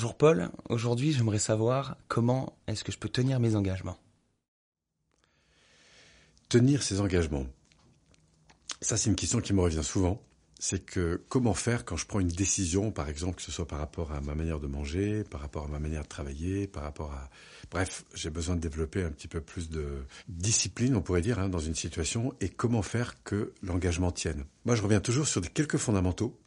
Bonjour Paul, aujourd'hui j'aimerais savoir comment est-ce que je peux tenir mes engagements. Tenir ses engagements. Ça c'est une question qui me revient souvent. C'est que comment faire quand je prends une décision, par exemple, que ce soit par rapport à ma manière de manger, par rapport à ma manière de travailler, par rapport à... Bref, j'ai besoin de développer un petit peu plus de discipline, on pourrait dire, hein, dans une situation, et comment faire que l'engagement tienne? Moi, je reviens toujours sur quelques fondamentaux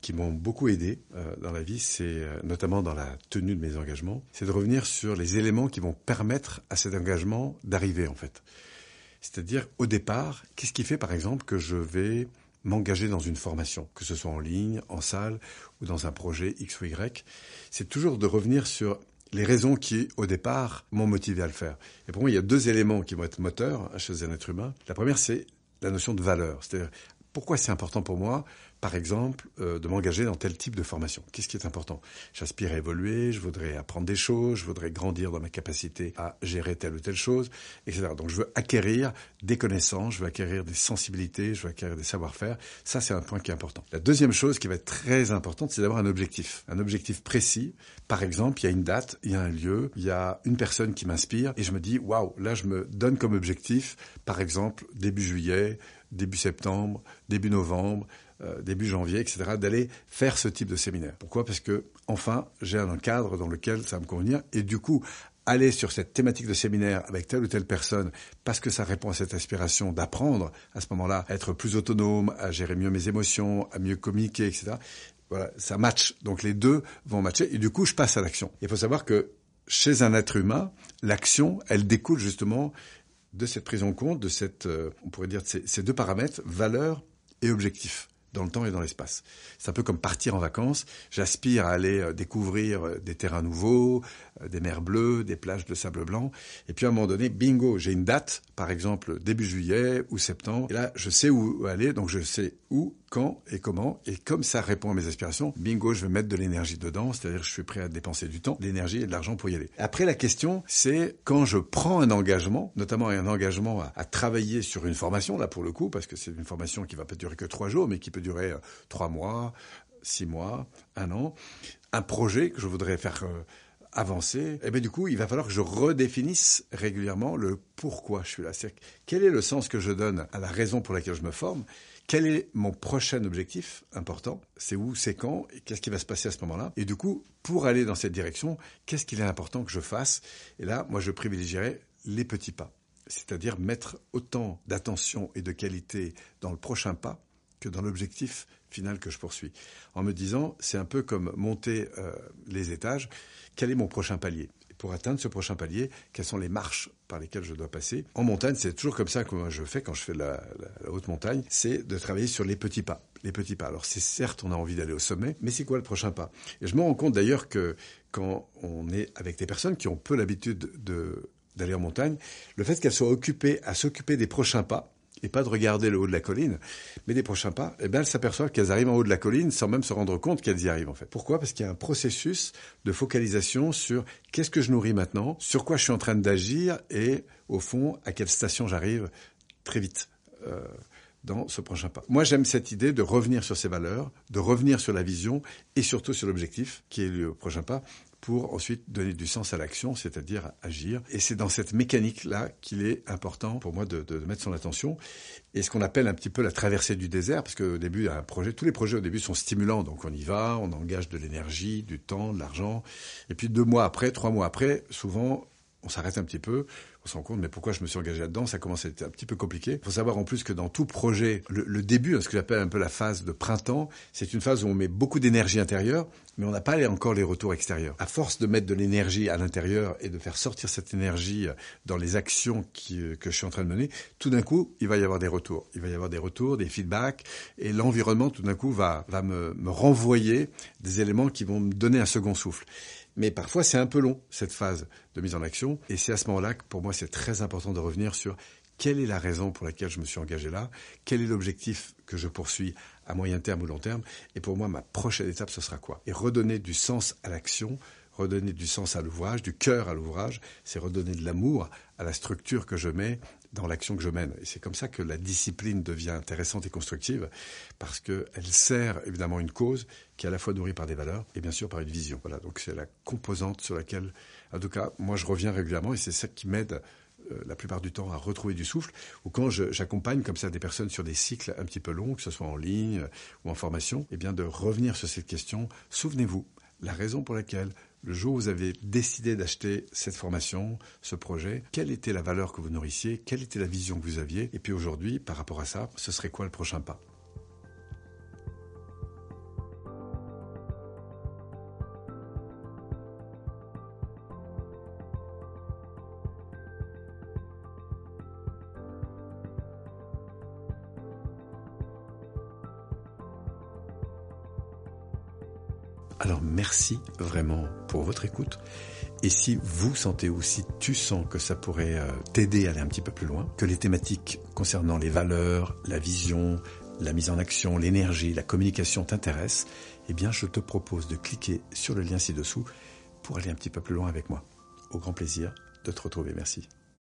qui m'ont beaucoup aidé euh, dans la vie, c'est euh, notamment dans la tenue de mes engagements, c'est de revenir sur les éléments qui vont permettre à cet engagement d'arriver en fait. C'est-à-dire au départ, qu'est-ce qui fait par exemple que je vais m'engager dans une formation, que ce soit en ligne, en salle ou dans un projet X ou Y, c'est toujours de revenir sur les raisons qui, au départ, m'ont motivé à le faire. Et pour moi, il y a deux éléments qui vont être moteurs chez un être humain. La première, c'est la notion de valeur. C'est-à-dire, pourquoi c'est important pour moi par exemple, euh, de m'engager dans tel type de formation. Qu'est-ce qui est important? J'aspire à évoluer, je voudrais apprendre des choses, je voudrais grandir dans ma capacité à gérer telle ou telle chose, etc. Donc je veux acquérir des connaissances, je veux acquérir des sensibilités, je veux acquérir des savoir-faire. Ça, c'est un point qui est important. La deuxième chose qui va être très importante, c'est d'avoir un objectif. Un objectif précis. Par exemple, il y a une date, il y a un lieu, il y a une personne qui m'inspire, et je me dis, waouh, là, je me donne comme objectif, par exemple, début juillet, début septembre, début novembre, euh, début janvier, etc., d'aller faire ce type de séminaire. Pourquoi? Parce que, enfin, j'ai un cadre dans lequel ça va me convenir, et du coup, aller sur cette thématique de séminaire avec telle ou telle personne parce que ça répond à cette aspiration d'apprendre à ce moment-là à être plus autonome, à gérer mieux mes émotions, à mieux communiquer, etc. Voilà, ça match. Donc les deux vont matcher et du coup je passe à l'action. Il faut savoir que chez un être humain, l'action, elle découle justement de cette prise en compte, de cette, euh, on pourrait dire, ces, ces deux paramètres, valeur et objectif dans le temps et dans l'espace. C'est un peu comme partir en vacances. J'aspire à aller euh, découvrir euh, des terrains nouveaux, des mers bleues, des plages de sable blanc. Et puis à un moment donné, bingo, j'ai une date, par exemple début juillet ou septembre. Et là, je sais où aller, donc je sais où, quand et comment. Et comme ça répond à mes aspirations, bingo, je vais mettre de l'énergie dedans, c'est-à-dire je suis prêt à dépenser du temps, de l'énergie et de l'argent pour y aller. Après, la question, c'est quand je prends un engagement, notamment un engagement à, travailler sur une formation, là pour le coup, parce que c'est une formation qui va pas durer que trois jours, mais qui peut durer euh, trois mois, six mois, un an, un projet que je voudrais faire... Euh, avancer, et eh bien du coup, il va falloir que je redéfinisse régulièrement le pourquoi je suis là. C'est quel est le sens que je donne à la raison pour laquelle je me forme? Quel est mon prochain objectif important? C'est où, c'est quand, et qu'est-ce qui va se passer à ce moment-là? Et du coup, pour aller dans cette direction, qu'est-ce qu'il est important que je fasse? Et là, moi, je privilégierais les petits pas, c'est-à-dire mettre autant d'attention et de qualité dans le prochain pas que dans l'objectif final que je poursuis. En me disant, c'est un peu comme monter euh, les étages, quel est mon prochain palier? Pour atteindre ce prochain palier, quelles sont les marches par lesquelles je dois passer? En montagne, c'est toujours comme ça que je fais quand je fais la, haute montagne, c'est de travailler sur les petits pas. Les petits pas. Alors c'est certes, on a envie d'aller au sommet, mais c'est quoi le prochain pas? Et je me rends compte d'ailleurs que quand on est avec des personnes qui ont peu l'habitude de d'aller en montagne, le fait qu'elles soient occupées à s'occuper des prochains pas, et pas de regarder le haut de la colline, mais des prochains pas, eh bien, elles s'aperçoivent qu'elles arrivent en haut de la colline sans même se rendre compte qu'elles y arrivent, en fait. Pourquoi? Parce qu'il y a un processus de focalisation sur qu'est-ce que je nourris maintenant, sur quoi je suis en train d'agir et, au fond, à quelle station j'arrive très vite. Euh, dans ce prochain pas. Moi, j'aime cette idée de revenir sur ces valeurs, de revenir sur la vision et surtout sur l'objectif qui est le prochain pas pour ensuite donner du sens à l'action, c'est-à-dire agir. Et c'est dans cette mécanique-là qu'il est important pour moi de, mettre son attention. Et ce qu'on appelle un petit peu la traversée du désert, parce qu'au début, projet, tous les projets au début sont stimulants, donc on y va, on engage de l'énergie, du temps, de l'argent. Et puis deux mois après, trois mois après, souvent, on s'arrête un petit peu, se rend compte, mais pourquoi je me suis engagé là-dedans Ça commence à être un petit peu compliqué. Il faut savoir en plus que dans tout projet, le, début, hein, ce que j'appelle un peu la phase de printemps, c'est une phase où on met beaucoup d'énergie intérieure, mais on n'a pas encore les retours extérieurs. À force de mettre de l'énergie à l'intérieur et de faire sortir cette énergie dans les actions qui, que je suis en train de mener, tout d'un coup, il va y avoir des retours. Il va y avoir des retours, des feedbacks, et l'environnement, tout d'un coup, va, me renvoyer des éléments qui vont me donner un second souffle. Mais parfois, c'est un peu long, cette phase de mise en action. Et c'est à ce moment-là que, pour moi, c'est très important de revenir sur quelle est la raison pour laquelle je me suis engagé là, quel est l'objectif que je poursuis à moyen terme ou long terme, et pour moi, ma prochaine étape, ce sera quoi? Et redonner du sens à l'action, redonner du sens à l'ouvrage, du cœur à l'ouvrage, c'est redonner de l'amour à la structure que je mets dans l'action que je mène. Et c'est comme ça que la discipline devient intéressante et constructive, parce qu'elle sert évidemment une cause qui est à la fois nourrie par des valeurs et bien sûr par une vision. Voilà, donc c'est la composante sur laquelle, en tout cas, moi je reviens régulièrement et c'est ça qui m'aide euh, la plupart du temps à retrouver du souffle, ou quand j'accompagne comme ça des personnes sur des cycles un petit peu longs, que ce soit en ligne euh, ou en formation, et eh bien de revenir sur cette question. Souvenez-vous, la raison pour laquelle le jour où vous avez décidé d'acheter cette formation, ce projet, quelle était la valeur que vous nourrissiez, quelle était la vision que vous aviez, et puis aujourd'hui, par rapport à ça, ce serait quoi le prochain pas? Alors merci vraiment pour votre écoute. Et si vous sentez ou si tu sens que ça pourrait euh, t'aider à aller un petit peu plus loin, que les thématiques concernant les valeurs, la vision, la mise en action, l'énergie, la communication t'intéressent, eh bien je te propose de cliquer sur le lien ci-dessous pour aller un petit peu plus loin avec moi. Au grand plaisir de te retrouver. Merci.